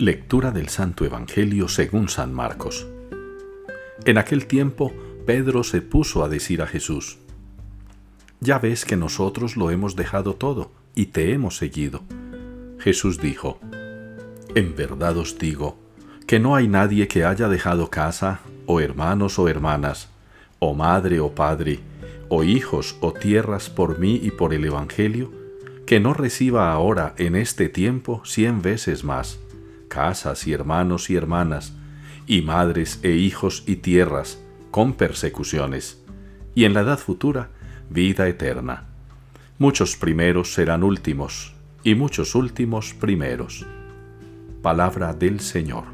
Lectura del Santo Evangelio según San Marcos. En aquel tiempo, Pedro se puso a decir a Jesús, Ya ves que nosotros lo hemos dejado todo y te hemos seguido. Jesús dijo, En verdad os digo, que no hay nadie que haya dejado casa, o hermanos o hermanas, o madre o padre, o hijos o tierras por mí y por el Evangelio, que no reciba ahora en este tiempo cien veces más casas y hermanos y hermanas, y madres e hijos y tierras, con persecuciones, y en la edad futura, vida eterna. Muchos primeros serán últimos, y muchos últimos primeros. Palabra del Señor.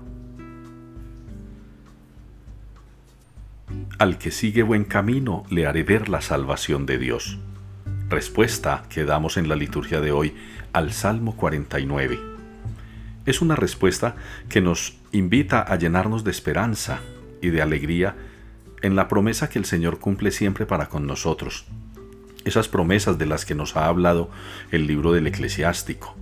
Al que sigue buen camino le haré ver la salvación de Dios. Respuesta que damos en la liturgia de hoy al Salmo 49 es una respuesta que nos invita a llenarnos de esperanza y de alegría en la promesa que el Señor cumple siempre para con nosotros. Esas promesas de las que nos ha hablado el libro del eclesiástico.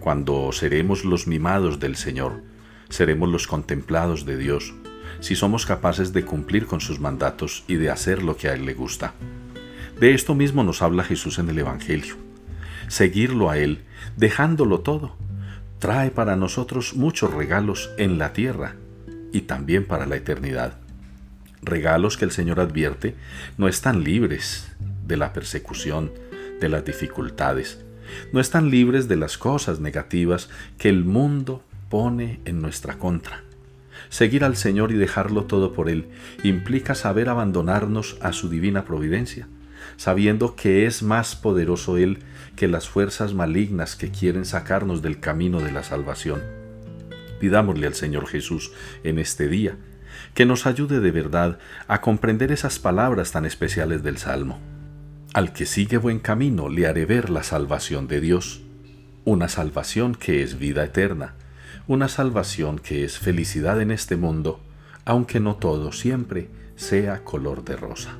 Cuando seremos los mimados del Señor, seremos los contemplados de Dios, si somos capaces de cumplir con sus mandatos y de hacer lo que a Él le gusta. De esto mismo nos habla Jesús en el Evangelio. Seguirlo a Él, dejándolo todo, trae para nosotros muchos regalos en la tierra y también para la eternidad. Regalos que el Señor advierte no están libres de la persecución, de las dificultades, no están libres de las cosas negativas que el mundo pone en nuestra contra. Seguir al Señor y dejarlo todo por Él implica saber abandonarnos a su divina providencia sabiendo que es más poderoso Él que las fuerzas malignas que quieren sacarnos del camino de la salvación. Pidámosle al Señor Jesús en este día que nos ayude de verdad a comprender esas palabras tan especiales del Salmo. Al que sigue buen camino le haré ver la salvación de Dios, una salvación que es vida eterna, una salvación que es felicidad en este mundo, aunque no todo siempre sea color de rosa.